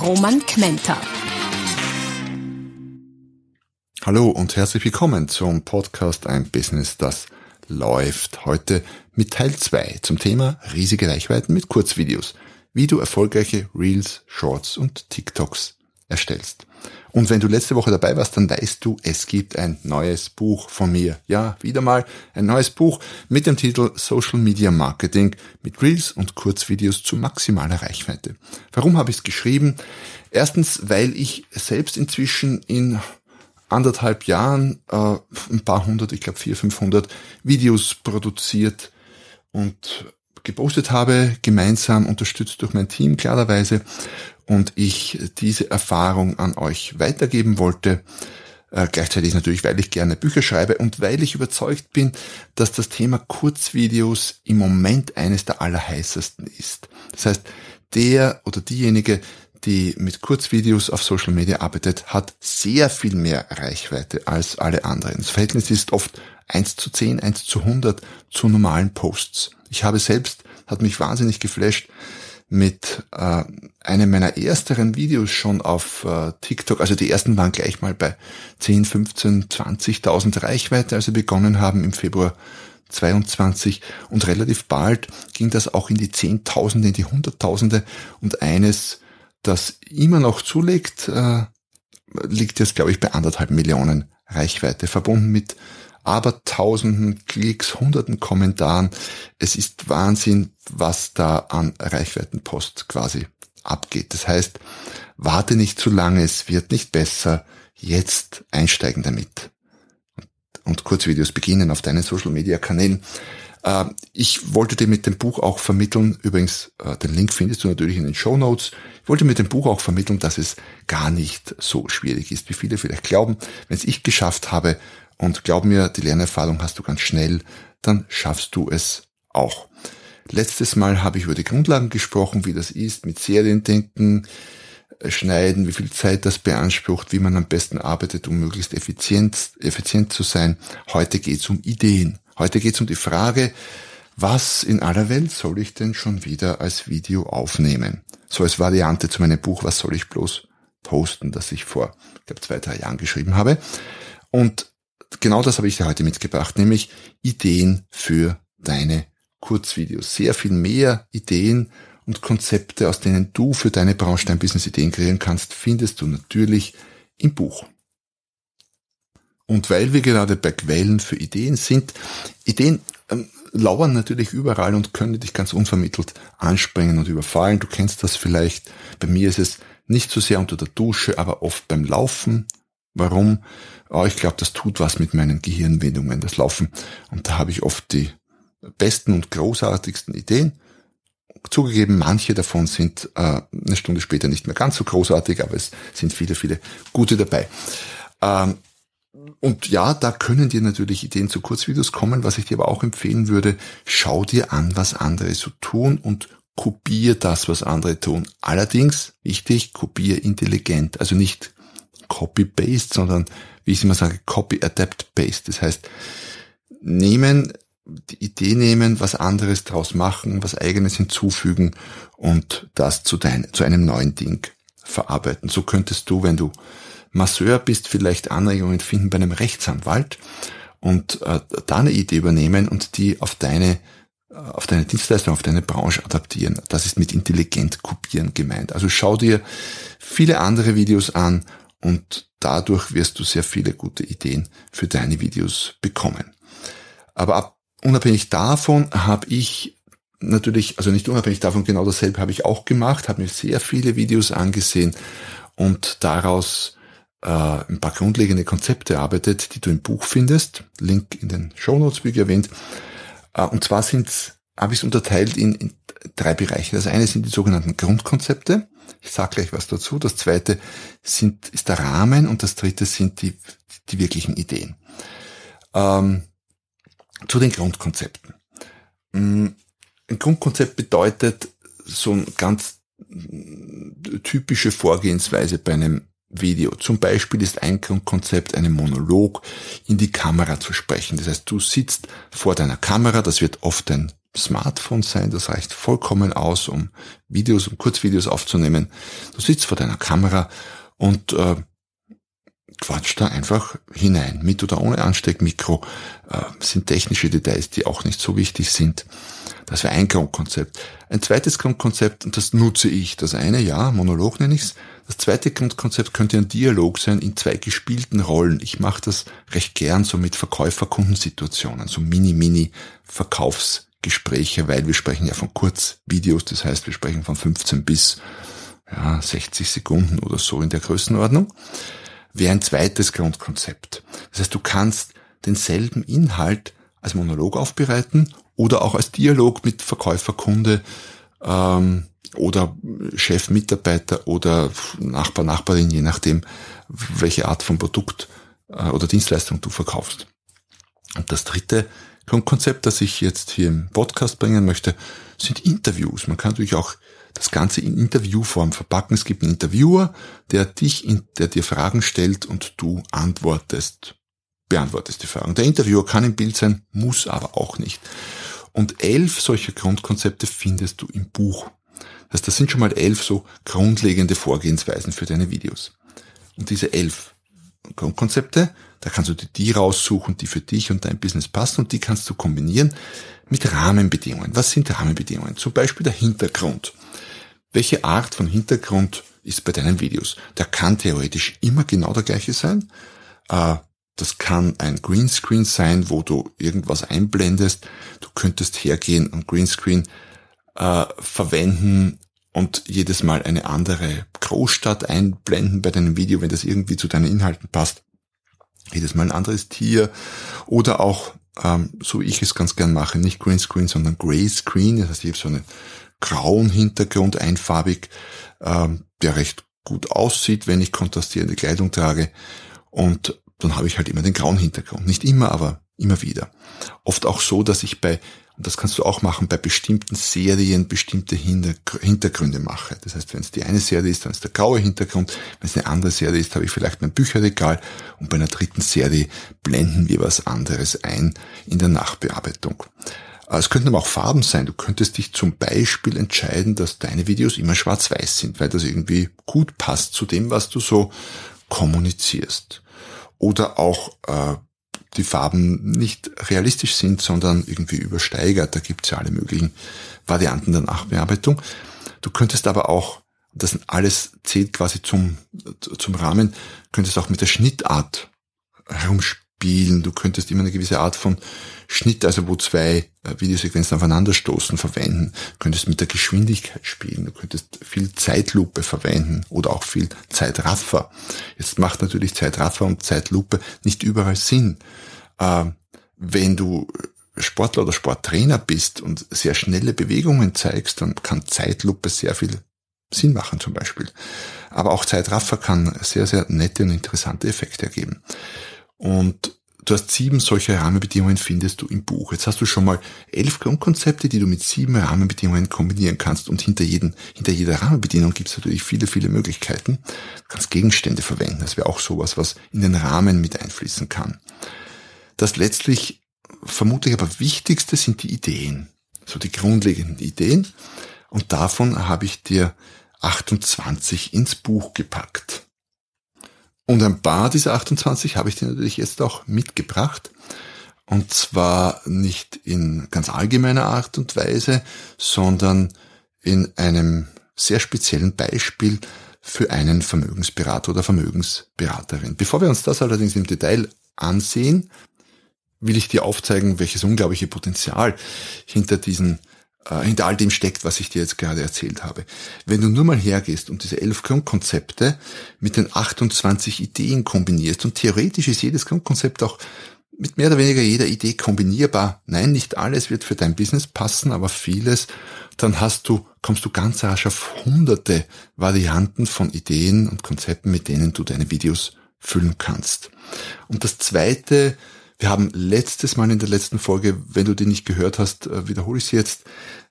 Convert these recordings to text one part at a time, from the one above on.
Roman Kmenter. Hallo und herzlich willkommen zum Podcast Ein Business, das läuft. Heute mit Teil 2 zum Thema riesige Reichweiten mit Kurzvideos. Wie du erfolgreiche Reels, Shorts und TikToks erstellst. Und wenn du letzte Woche dabei warst, dann weißt du, es gibt ein neues Buch von mir. Ja, wieder mal ein neues Buch mit dem Titel Social Media Marketing mit Reels und Kurzvideos zu maximaler Reichweite. Warum habe ich es geschrieben? Erstens, weil ich selbst inzwischen in anderthalb Jahren äh, ein paar hundert, ich glaube vier, fünfhundert Videos produziert und gepostet habe, gemeinsam unterstützt durch mein Team klarerweise und ich diese Erfahrung an euch weitergeben wollte. Äh, gleichzeitig natürlich, weil ich gerne Bücher schreibe und weil ich überzeugt bin, dass das Thema Kurzvideos im Moment eines der allerheißesten ist. Das heißt, der oder diejenige, die mit Kurzvideos auf Social Media arbeitet, hat sehr viel mehr Reichweite als alle anderen. Das Verhältnis ist oft 1 zu 10, 1 zu 100 zu normalen Posts. Ich habe selbst, hat mich wahnsinnig geflasht, mit äh, einem meiner ersteren Videos schon auf äh, TikTok, also die ersten waren gleich mal bei 10, 15, 20.000 Reichweite, als wir begonnen haben im Februar 22 und relativ bald ging das auch in die Zehntausende, in die Hunderttausende. Und eines, das immer noch zulegt, äh, liegt jetzt glaube ich bei anderthalb Millionen Reichweite, verbunden mit aber tausenden Klicks, hunderten Kommentaren. Es ist Wahnsinn, was da an Reichweitenpost quasi abgeht. Das heißt, warte nicht zu lange, es wird nicht besser. Jetzt einsteigen damit. Und Kurzvideos beginnen auf deinen Social Media Kanälen. Äh, ich wollte dir mit dem Buch auch vermitteln, übrigens, äh, den Link findest du natürlich in den Show Notes. Ich wollte mit dem Buch auch vermitteln, dass es gar nicht so schwierig ist, wie viele vielleicht glauben. Wenn es ich geschafft habe, und glaub mir, die Lernerfahrung hast du ganz schnell, dann schaffst du es auch. Letztes Mal habe ich über die Grundlagen gesprochen, wie das ist, mit Seriendenken, äh, schneiden, wie viel Zeit das beansprucht, wie man am besten arbeitet, um möglichst effizient, effizient zu sein. Heute geht es um Ideen. Heute geht es um die Frage, was in aller Welt soll ich denn schon wieder als Video aufnehmen? So als Variante zu meinem Buch, was soll ich bloß posten, das ich vor, ich glaube, zwei, drei Jahren geschrieben habe. Und genau das habe ich dir heute mitgebracht, nämlich Ideen für deine Kurzvideos. Sehr viel mehr Ideen und Konzepte, aus denen du für deine Branche dein Business Ideen kreieren kannst, findest du natürlich im Buch. Und weil wir gerade bei Quellen für Ideen sind, Ideen ähm, lauern natürlich überall und können dich ganz unvermittelt anspringen und überfallen. Du kennst das vielleicht. Bei mir ist es nicht so sehr unter der Dusche, aber oft beim Laufen. Warum? Oh, ich glaube, das tut was mit meinen Gehirnwindungen, das Laufen. Und da habe ich oft die besten und großartigsten Ideen. Zugegeben, manche davon sind äh, eine Stunde später nicht mehr ganz so großartig, aber es sind viele, viele gute dabei. Ähm, und ja, da können dir natürlich Ideen zu Kurzvideos kommen. Was ich dir aber auch empfehlen würde, schau dir an, was andere so tun und kopier das, was andere tun. Allerdings, wichtig, kopier intelligent. Also nicht Copy-Paste, sondern, wie ich immer sage, Copy-Adapt-Paste. Das heißt, nehmen, die Idee nehmen, was anderes draus machen, was eigenes hinzufügen und das zu, dein, zu einem neuen Ding verarbeiten. So könntest du, wenn du Masseur bist, vielleicht Anregungen finden bei einem Rechtsanwalt und äh, da eine Idee übernehmen und die auf deine auf deine Dienstleistung, auf deine Branche adaptieren. Das ist mit intelligent kopieren gemeint. Also schau dir viele andere Videos an und dadurch wirst du sehr viele gute Ideen für deine Videos bekommen. Aber ab, unabhängig davon habe ich natürlich, also nicht unabhängig davon, genau dasselbe habe ich auch gemacht, habe mir sehr viele Videos angesehen und daraus äh, ein paar grundlegende Konzepte erarbeitet, die du im Buch findest. Link in den Show Notes, wie erwähnt. Äh, und zwar sind habe ich es unterteilt in, in drei Bereiche. Das eine sind die sogenannten Grundkonzepte. Ich sage gleich was dazu. Das zweite sind, ist der Rahmen und das dritte sind die, die wirklichen Ideen. Ähm, zu den Grundkonzepten. Mm, ein Grundkonzept bedeutet so eine ganz typische Vorgehensweise bei einem Video. Zum Beispiel ist ein Grundkonzept, einen Monolog in die Kamera zu sprechen. Das heißt, du sitzt vor deiner Kamera, das wird oft ein Smartphone sein, das reicht vollkommen aus, um Videos, um Kurzvideos aufzunehmen. Du sitzt vor deiner Kamera und äh, quatscht da einfach hinein, mit oder ohne Ansteckmikro, äh, sind technische Details, die auch nicht so wichtig sind. Das wäre ein Grundkonzept. Ein zweites Grundkonzept, und das nutze ich. Das eine, ja, Monolog nenne ich's. Das zweite Grundkonzept könnte ein Dialog sein in zwei gespielten Rollen. Ich mache das recht gern so mit Verkäufer-Kundensituationen, so Mini-Mini-Verkaufsgespräche, weil wir sprechen ja von Kurzvideos, das heißt, wir sprechen von 15 bis ja, 60 Sekunden oder so in der Größenordnung wäre ein zweites Grundkonzept. Das heißt, du kannst denselben Inhalt als Monolog aufbereiten oder auch als Dialog mit Verkäufer, Kunde ähm, oder Chef, Mitarbeiter oder Nachbar, Nachbarin, je nachdem, welche Art von Produkt äh, oder Dienstleistung du verkaufst. Und das dritte Grundkonzept, das ich jetzt hier im Podcast bringen möchte, sind Interviews. Man kann natürlich auch das Ganze in Interviewform verpacken. Es gibt einen Interviewer, der dich, in, der dir Fragen stellt und du antwortest, beantwortest die Fragen. Der Interviewer kann im Bild sein, muss aber auch nicht. Und elf solcher Grundkonzepte findest du im Buch. Das, das sind schon mal elf so grundlegende Vorgehensweisen für deine Videos. Und diese elf Grundkonzepte, da kannst du dir die raussuchen, die für dich und dein Business passen und die kannst du kombinieren mit Rahmenbedingungen. Was sind Rahmenbedingungen? Zum Beispiel der Hintergrund. Welche Art von Hintergrund ist bei deinen Videos? Der kann theoretisch immer genau der gleiche sein. Äh, das kann ein Greenscreen sein, wo du irgendwas einblendest. Du könntest hergehen und Greenscreen äh, verwenden und jedes Mal eine andere Großstadt einblenden bei deinem Video, wenn das irgendwie zu deinen Inhalten passt. Jedes Mal ein anderes Tier oder auch, ähm, so ich es ganz gern mache, nicht Greenscreen, sondern Grayscreen. Das heißt, ich habe so eine grauen Hintergrund, einfarbig, ähm, der recht gut aussieht, wenn ich kontrastierende Kleidung trage. Und dann habe ich halt immer den grauen Hintergrund. Nicht immer, aber immer wieder. Oft auch so, dass ich bei, und das kannst du auch machen, bei bestimmten Serien bestimmte Hintergründe mache. Das heißt, wenn es die eine Serie ist, dann ist der graue Hintergrund. Wenn es eine andere Serie ist, habe ich vielleicht mein Bücherregal. Und bei einer dritten Serie blenden wir was anderes ein in der Nachbearbeitung. Äh, es könnten aber auch Farben sein. Du könntest dich zum Beispiel entscheiden, dass deine Videos immer schwarz-weiß sind, weil das irgendwie gut passt zu dem, was du so kommunizierst. Oder auch äh, die Farben nicht realistisch sind, sondern irgendwie übersteigert. Da gibt's ja alle möglichen Varianten der Nachbearbeitung. Du könntest aber auch, das alles zählt quasi zum, zum Rahmen, könntest auch mit der Schnittart herumspielen. Du könntest immer eine gewisse Art von Schnitt, also wo zwei äh, Videosequenzen aufeinanderstoßen, verwenden. Du könntest mit der Geschwindigkeit spielen, du könntest viel Zeitlupe verwenden oder auch viel Zeitraffer. Jetzt macht natürlich Zeitraffer und Zeitlupe nicht überall Sinn. Äh, wenn du Sportler oder Sporttrainer bist und sehr schnelle Bewegungen zeigst, dann kann Zeitlupe sehr viel Sinn machen zum Beispiel. Aber auch Zeitraffer kann sehr, sehr nette und interessante Effekte ergeben. Und Du hast sieben solche Rahmenbedingungen findest du im Buch. Jetzt hast du schon mal elf Grundkonzepte, die du mit sieben Rahmenbedingungen kombinieren kannst. Und hinter, jeden, hinter jeder Rahmenbedingung gibt es natürlich viele, viele Möglichkeiten. Du kannst Gegenstände verwenden. Das wäre auch sowas, was in den Rahmen mit einfließen kann. Das letztlich vermutlich aber wichtigste sind die Ideen. So die grundlegenden Ideen. Und davon habe ich dir 28 ins Buch gepackt. Und ein paar dieser 28 habe ich dir natürlich jetzt auch mitgebracht. Und zwar nicht in ganz allgemeiner Art und Weise, sondern in einem sehr speziellen Beispiel für einen Vermögensberater oder Vermögensberaterin. Bevor wir uns das allerdings im Detail ansehen, will ich dir aufzeigen, welches unglaubliche Potenzial hinter diesen äh, hinter all dem steckt, was ich dir jetzt gerade erzählt habe. Wenn du nur mal hergehst und diese elf Grundkonzepte mit den 28 Ideen kombinierst und theoretisch ist jedes Grundkonzept auch mit mehr oder weniger jeder Idee kombinierbar. Nein, nicht alles wird für dein Business passen, aber vieles. Dann hast du, kommst du ganz rasch auf hunderte Varianten von Ideen und Konzepten, mit denen du deine Videos füllen kannst. Und das zweite, wir haben letztes Mal in der letzten Folge, wenn du die nicht gehört hast, äh, wiederhole ich sie jetzt,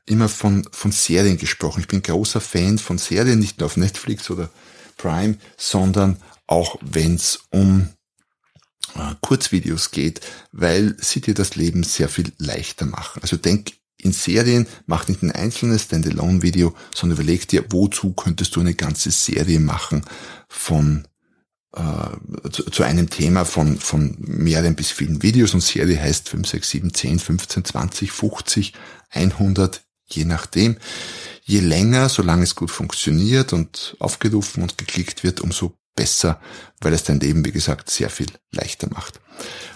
immer von, von Serien gesprochen. Ich bin großer Fan von Serien, nicht nur auf Netflix oder Prime, sondern auch wenn es um äh, Kurzvideos geht, weil sie dir das Leben sehr viel leichter machen. Also denk in Serien, mach nicht ein einzelnes Standalone-Video, sondern überleg dir, wozu könntest du eine ganze Serie machen von äh, zu, einem Thema von, von mehreren bis vielen Videos und Serie heißt 5, 6, 7, 10, 15, 20, 50, 100, je nachdem. Je länger, solange es gut funktioniert und aufgerufen und geklickt wird, umso besser, weil es dein Leben, wie gesagt, sehr viel leichter macht.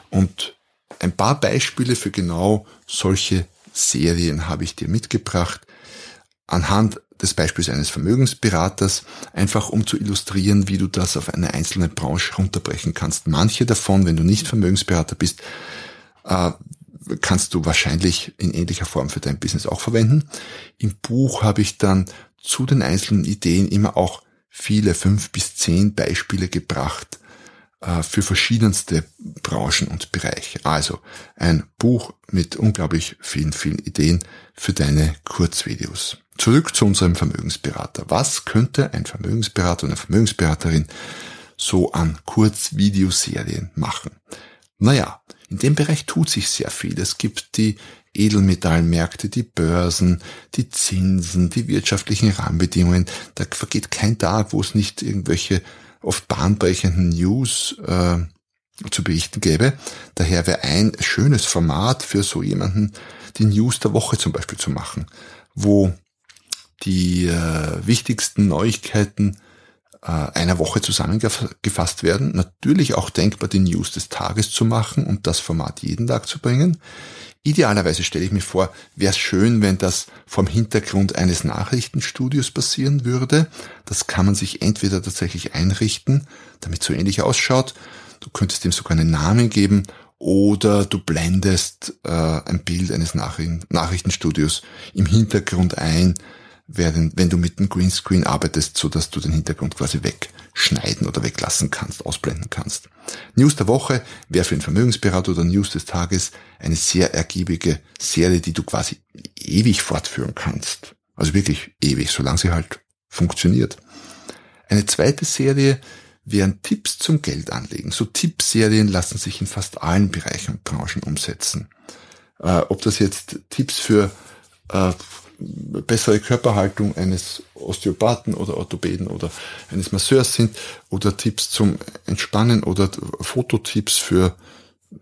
Und ein paar Beispiele für genau solche Serien habe ich dir mitgebracht. Anhand des Beispiels eines Vermögensberaters, einfach um zu illustrieren, wie du das auf eine einzelne Branche runterbrechen kannst. Manche davon, wenn du nicht Vermögensberater bist, äh, kannst du wahrscheinlich in ähnlicher Form für dein Business auch verwenden. Im Buch habe ich dann zu den einzelnen Ideen immer auch viele, fünf bis zehn Beispiele gebracht äh, für verschiedenste Branchen und Bereiche. Also ein Buch mit unglaublich vielen, vielen Ideen für deine Kurzvideos. Zurück zu unserem Vermögensberater. Was könnte ein Vermögensberater oder eine Vermögensberaterin so an Kurzvideoserien machen? Naja, in dem Bereich tut sich sehr viel. Es gibt die Edelmetallmärkte, die Börsen, die Zinsen, die wirtschaftlichen Rahmenbedingungen. Da vergeht kein Tag, wo es nicht irgendwelche oft bahnbrechenden News äh, zu berichten gäbe. Daher wäre ein schönes Format für so jemanden, die News der Woche zum Beispiel zu machen, wo die äh, wichtigsten Neuigkeiten äh, einer Woche zusammengefasst werden. Natürlich auch denkbar, die News des Tages zu machen und das Format jeden Tag zu bringen. Idealerweise stelle ich mir vor, wäre es schön, wenn das vom Hintergrund eines Nachrichtenstudios passieren würde. Das kann man sich entweder tatsächlich einrichten, damit so ähnlich ausschaut. Du könntest ihm sogar einen Namen geben oder du blendest äh, ein Bild eines Nachrichten Nachrichtenstudios im Hintergrund ein, während, wenn du mit dem Greenscreen arbeitest, so dass du den Hintergrund quasi wegschneiden oder weglassen kannst, ausblenden kannst. News der Woche wäre für einen Vermögensberater oder News des Tages eine sehr ergiebige Serie, die du quasi ewig fortführen kannst. Also wirklich ewig, solange sie halt funktioniert. Eine zweite Serie wären Tipps zum Geldanlegen. So Tippserien lassen sich in fast allen Bereichen und Branchen umsetzen. Äh, ob das jetzt Tipps für äh, bessere Körperhaltung eines Osteopathen oder Orthopäden oder eines Masseurs sind oder Tipps zum Entspannen oder Fototipps für äh,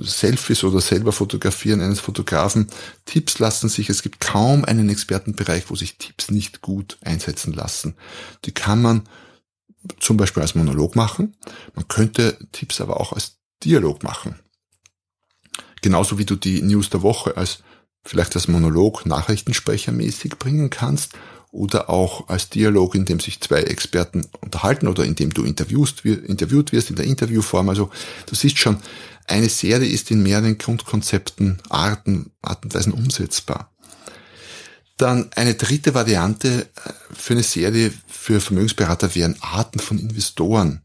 Selfies oder selber fotografieren eines Fotografen. Tipps lassen sich, es gibt kaum einen Expertenbereich, wo sich Tipps nicht gut einsetzen lassen. Die kann man zum Beispiel als Monolog machen. Man könnte Tipps aber auch als Dialog machen. Genauso wie du die News der Woche als vielleicht als Monolog nachrichtensprechermäßig bringen kannst oder auch als Dialog, in dem sich zwei Experten unterhalten oder in dem du interviewst, interviewt wirst in der Interviewform. Also du siehst schon, eine Serie ist in mehreren Grundkonzepten, Arten, Arten und Weisen umsetzbar. Dann eine dritte Variante äh, für eine Serie für Vermögensberater wären Arten von Investoren.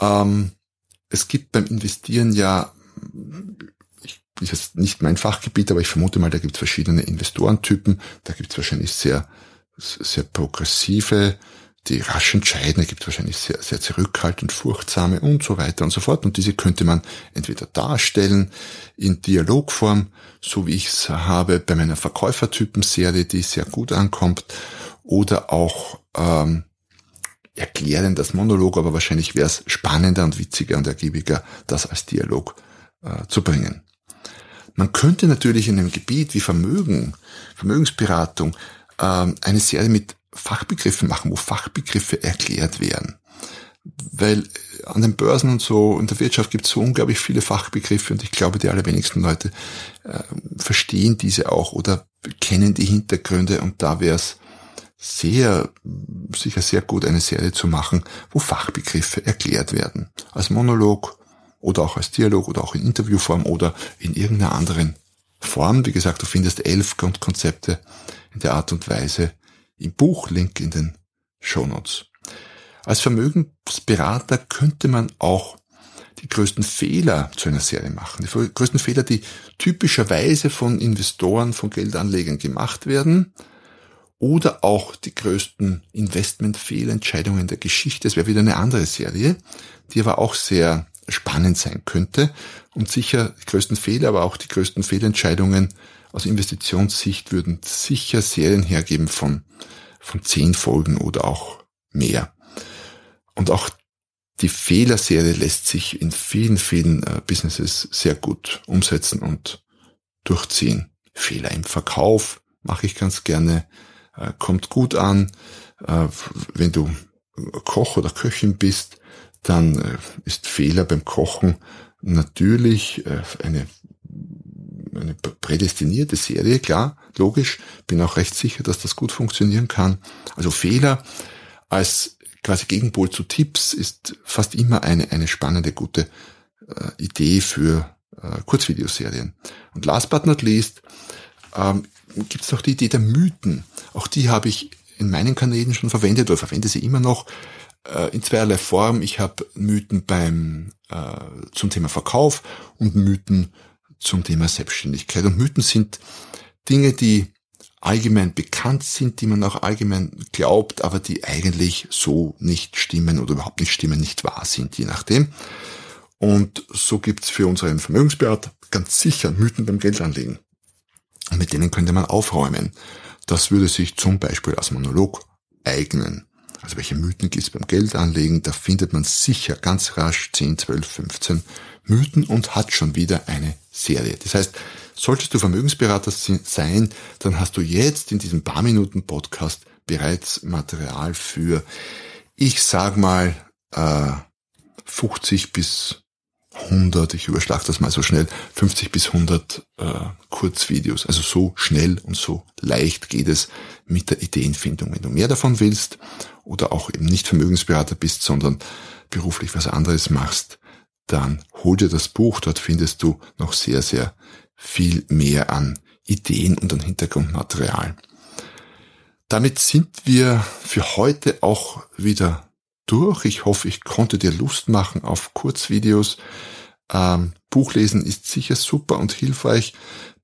Ähm, es gibt beim Investieren ja ist jetzt nicht mein Fachgebiet, aber ich vermute mal, da gibt es verschiedene Investorentypen. Da gibt es wahrscheinlich sehr, sehr progressive, die rasch entscheiden. Da gibt es wahrscheinlich sehr, sehr zurückhaltend, furchtsame und so weiter und so fort. Und diese könnte man entweder darstellen in Dialogform, so wie ich es habe bei meiner Verkäufertypen-Serie, die sehr gut ankommt, oder auch ähm, erklären das Monolog, aber wahrscheinlich wäre es spannender und witziger und ergiebiger, das als Dialog äh, zu bringen. Man könnte natürlich in einem Gebiet wie Vermögen, Vermögensberatung, ähm, eine Serie mit Fachbegriffen machen, wo Fachbegriffe erklärt werden. Weil an den Börsen und so in der Wirtschaft gibt es so unglaublich viele Fachbegriffe und ich glaube, die allerwenigsten Leute äh, verstehen diese auch oder kennen die Hintergründe und da wäre es sehr, sicher sehr gut, eine Serie zu machen, wo Fachbegriffe erklärt werden. Als Monolog oder auch als Dialog oder auch in Interviewform oder in irgendeiner anderen Form. Wie gesagt, du findest elf Grundkonzepte in der Art und Weise im Buch, Link in den Show Notes. Als Vermögensberater könnte man auch die größten Fehler zu einer Serie machen. Die größten Fehler, die typischerweise von Investoren, von Geldanlegern gemacht werden. Oder auch die größten Investmentfehlentscheidungen der Geschichte. Es wäre wieder eine andere Serie, die aber auch sehr spannend sein könnte. Und sicher die größten Fehler, aber auch die größten Fehlentscheidungen aus Investitionssicht würden sicher Serien hergeben von, von zehn Folgen oder auch mehr. Und auch die Fehlerserie lässt sich in vielen, vielen äh, Businesses sehr gut umsetzen und durchziehen. Fehler im Verkauf mache ich ganz gerne, äh, kommt gut an. Äh, wenn du Koch oder Köchin bist, dann äh, ist Fehler beim Kochen natürlich äh, eine, eine prädestinierte Serie, klar, logisch. Bin auch recht sicher, dass das gut funktionieren kann. Also Fehler als quasi Gegenpol zu Tipps ist fast immer eine, eine spannende, gute äh, Idee für Kurzvideoserien. Und last but not least ähm, gibt es noch die Idee der Mythen. Auch die habe ich in meinen Kanälen schon verwendet oder verwende sie immer noch äh, in zweierlei Form. Ich habe Mythen beim äh, zum Thema Verkauf und Mythen zum Thema Selbstständigkeit. Und Mythen sind Dinge, die allgemein bekannt sind, die man auch allgemein glaubt, aber die eigentlich so nicht stimmen oder überhaupt nicht stimmen, nicht wahr sind, je nachdem. Und so gibt's für unseren Vermögensberater ganz sicher Mythen beim Geldanlegen. Und mit denen könnte man aufräumen. Das würde sich zum Beispiel als Monolog eignen. Also welche Mythen gibt's beim Geldanlegen? Da findet man sicher ganz rasch 10, 12, 15 Mythen und hat schon wieder eine Serie. Das heißt, Solltest du Vermögensberater sein, dann hast du jetzt in diesem paar Minuten Podcast bereits Material für, ich sag mal, äh, 50 bis 100, ich überschlag das mal so schnell, 50 bis 100 äh, Kurzvideos. Also so schnell und so leicht geht es mit der Ideenfindung. Wenn du mehr davon willst oder auch eben nicht Vermögensberater bist, sondern beruflich was anderes machst, dann hol dir das Buch. Dort findest du noch sehr, sehr viel mehr an Ideen und an Hintergrundmaterial. Damit sind wir für heute auch wieder durch. Ich hoffe, ich konnte dir Lust machen auf Kurzvideos. Ähm, Buchlesen ist sicher super und hilfreich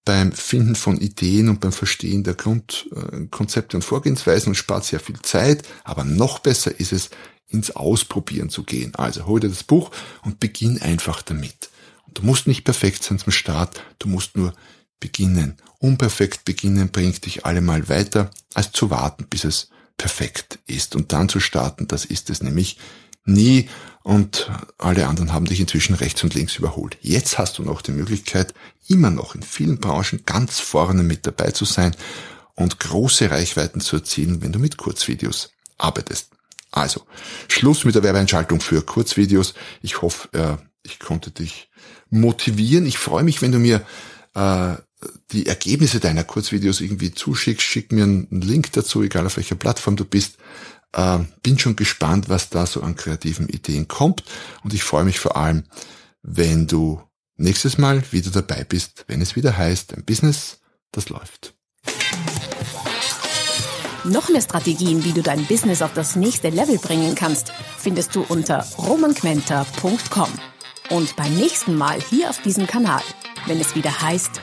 beim Finden von Ideen und beim Verstehen der Grundkonzepte und Vorgehensweisen und spart sehr viel Zeit. Aber noch besser ist es, ins Ausprobieren zu gehen. Also hol dir das Buch und beginn einfach damit. Du musst nicht perfekt sein zum Start, du musst nur beginnen. Unperfekt beginnen bringt dich allemal weiter, als zu warten, bis es perfekt ist. Und dann zu starten, das ist es nämlich nie. Und alle anderen haben dich inzwischen rechts und links überholt. Jetzt hast du noch die Möglichkeit, immer noch in vielen Branchen ganz vorne mit dabei zu sein und große Reichweiten zu erzielen, wenn du mit Kurzvideos arbeitest. Also, Schluss mit der Werbeeinschaltung für Kurzvideos. Ich hoffe, äh, ich konnte dich motivieren. Ich freue mich, wenn du mir äh, die Ergebnisse deiner Kurzvideos irgendwie zuschickst. Schick mir einen Link dazu, egal auf welcher Plattform du bist. Äh, bin schon gespannt, was da so an kreativen Ideen kommt. Und ich freue mich vor allem, wenn du nächstes Mal wieder dabei bist, wenn es wieder heißt, ein Business, das läuft. Noch mehr Strategien, wie du dein Business auf das nächste Level bringen kannst, findest du unter romanquenter.com. Und beim nächsten Mal hier auf diesem Kanal, wenn es wieder heißt,